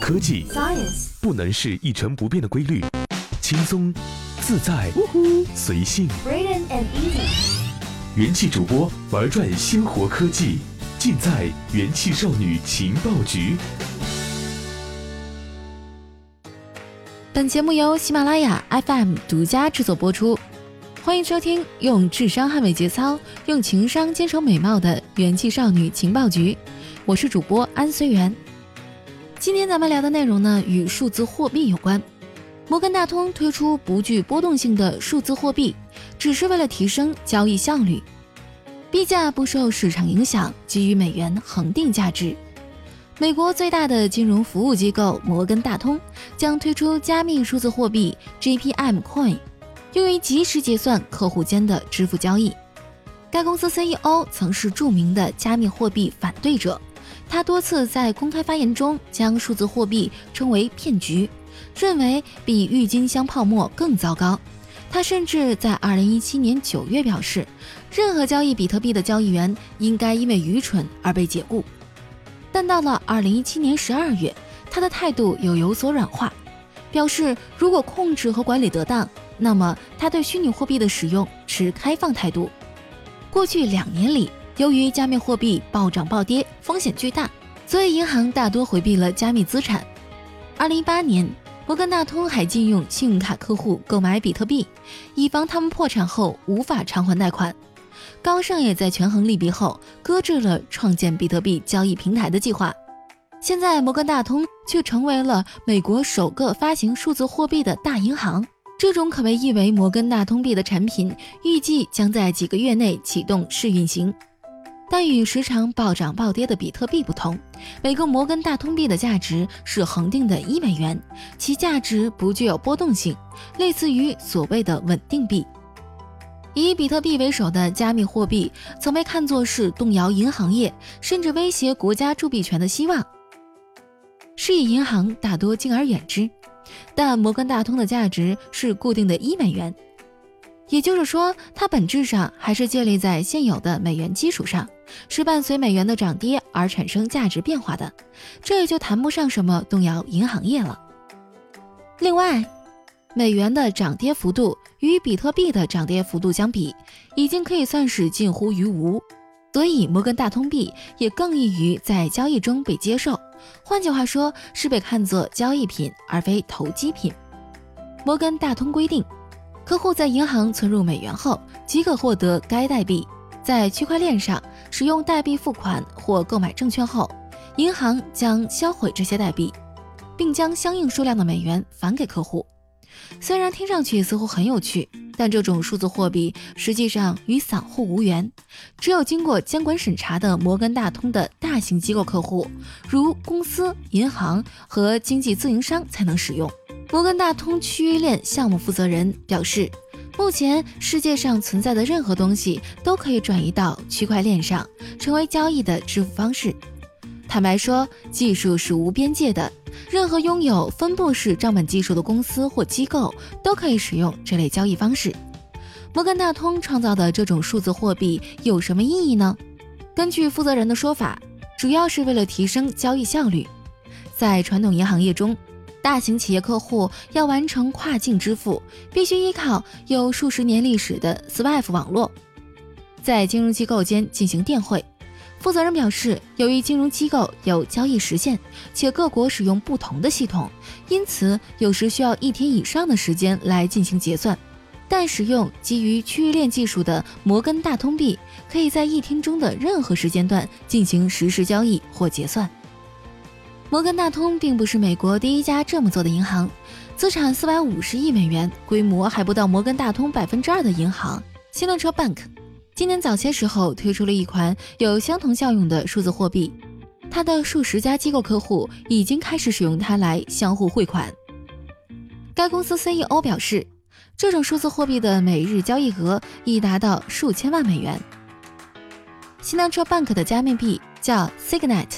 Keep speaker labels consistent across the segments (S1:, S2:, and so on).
S1: 科技
S2: Science，
S1: 不能是一成不变的规律，轻松、自在、随性。
S2: Braden and Easy，
S1: 元气主播玩转鲜活科技，尽在元气少女情报局。
S3: 本节目由喜马拉雅 FM 独家制作播出，欢迎收听用智商捍卫节操，用情商坚守美貌的元气少女情报局。我是主播安随缘。今天咱们聊的内容呢，与数字货币有关。摩根大通推出不具波动性的数字货币，只是为了提升交易效率。币价不受市场影响，基于美元恒定价值。美国最大的金融服务机构摩根大通将推出加密数字货币 GPM Coin，用于及时结算客户间的支付交易。该公司 CEO 曾是著名的加密货币反对者，他多次在公开发言中将数字货币称为骗局，认为比郁金香泡沫更糟糕。他甚至在2017年9月表示，任何交易比特币的交易员应该因为愚蠢而被解雇。但到了2017年12月，他的态度又有所软化，表示如果控制和管理得当，那么他对虚拟货币的使用持开放态度。过去两年里，由于加密货币暴涨暴跌，风险巨大，所以银行大多回避了加密资产。2018年，摩根大通还禁用信用卡客户购买比特币，以防他们破产后无法偿还贷款。高盛也在权衡利弊后，搁置了创建比特币交易平台的计划。现在，摩根大通却成为了美国首个发行数字货币的大银行。这种可被译为“摩根大通币”的产品，预计将在几个月内启动试运行。但与时常暴涨暴跌的比特币不同，每个摩根大通币的价值是恒定的一美元，其价值不具有波动性，类似于所谓的稳定币。以比特币为首的加密货币曾被看作是动摇银行业，甚至威胁国家铸币权的希望，是以银行大多敬而远之。但摩根大通的价值是固定的一美元，也就是说，它本质上还是建立在现有的美元基础上，是伴随美元的涨跌而产生价值变化的，这也就谈不上什么动摇银行业了。另外，美元的涨跌幅度与比特币的涨跌幅度相比，已经可以算是近乎于无，所以摩根大通币也更易于在交易中被接受。换句话说，是被看作交易品而非投机品。摩根大通规定，客户在银行存入美元后，即可获得该代币。在区块链上使用代币付款或购买证券后，银行将销毁这些代币，并将相应数量的美元返给客户。虽然听上去似乎很有趣，但这种数字货币实际上与散户无缘，只有经过监管审查的摩根大通的大型机构客户，如公司、银行和经济自营商才能使用。摩根大通区域链项目负责人表示，目前世界上存在的任何东西都可以转移到区块链上，成为交易的支付方式。坦白说，技术是无边界的。任何拥有分布式账本技术的公司或机构都可以使用这类交易方式。摩根大通创造的这种数字货币有什么意义呢？根据负责人的说法，主要是为了提升交易效率。在传统银行业中，大型企业客户要完成跨境支付，必须依靠有数十年历史的 SWIFT 网络，在金融机构间进行电汇。负责人表示，由于金融机构有交易时限，且各国使用不同的系统，因此有时需要一天以上的时间来进行结算。但使用基于区域链技术的摩根大通币，可以在一天中的任何时间段进行实时交易或结算。摩根大通并不是美国第一家这么做的银行，资产四百五十亿美元、规模还不到摩根大通百分之二的银行——新能车 Bank。今年早些时候推出了一款有相同效用的数字货币，它的数十家机构客户已经开始使用它来相互汇款。该公司 CEO 表示，这种数字货币的每日交易额已达到数千万美元。新能车 Bank 的加密币叫 Signet，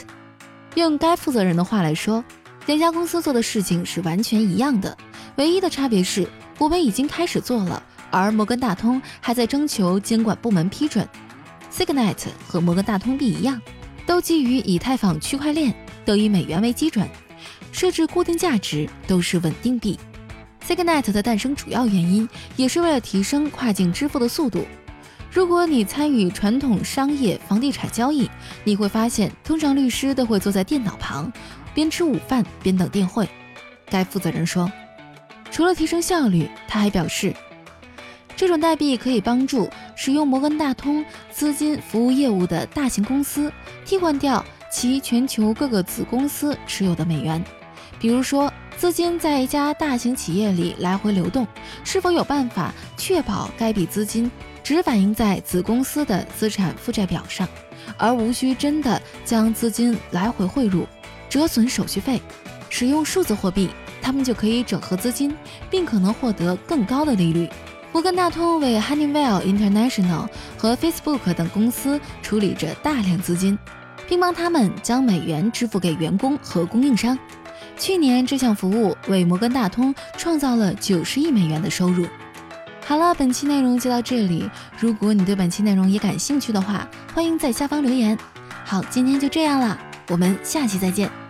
S3: 用该负责人的话来说，两家公司做的事情是完全一样的，唯一的差别是我们已经开始做了。而摩根大通还在征求监管部门批准。Signet 和摩根大通币一样，都基于以太坊区块链，都以美元为基准，设置固定价值都是稳定币。Signet 的诞生主要原因也是为了提升跨境支付的速度。如果你参与传统商业房地产交易，你会发现，通常律师都会坐在电脑旁，边吃午饭边等电汇。该负责人说，除了提升效率，他还表示，这种代币可以帮助使用摩根大通资金服务业务的大型公司替换掉其全球各个子公司持有的美元。比如说，资金在一家大型企业里来回流动，是否有办法确保该笔资金？只反映在子公司的资产负债表上，而无需真的将资金来回汇入，折损手续费。使用数字货币，他们就可以整合资金，并可能获得更高的利率。摩根大通为 Honeywell International 和 Facebook 等公司处理着大量资金，并帮他们将美元支付给员工和供应商。去年，这项服务为摩根大通创造了九十亿美元的收入。好了，本期内容就到这里。如果你对本期内容也感兴趣的话，欢迎在下方留言。好，今天就这样了，我们下期再见。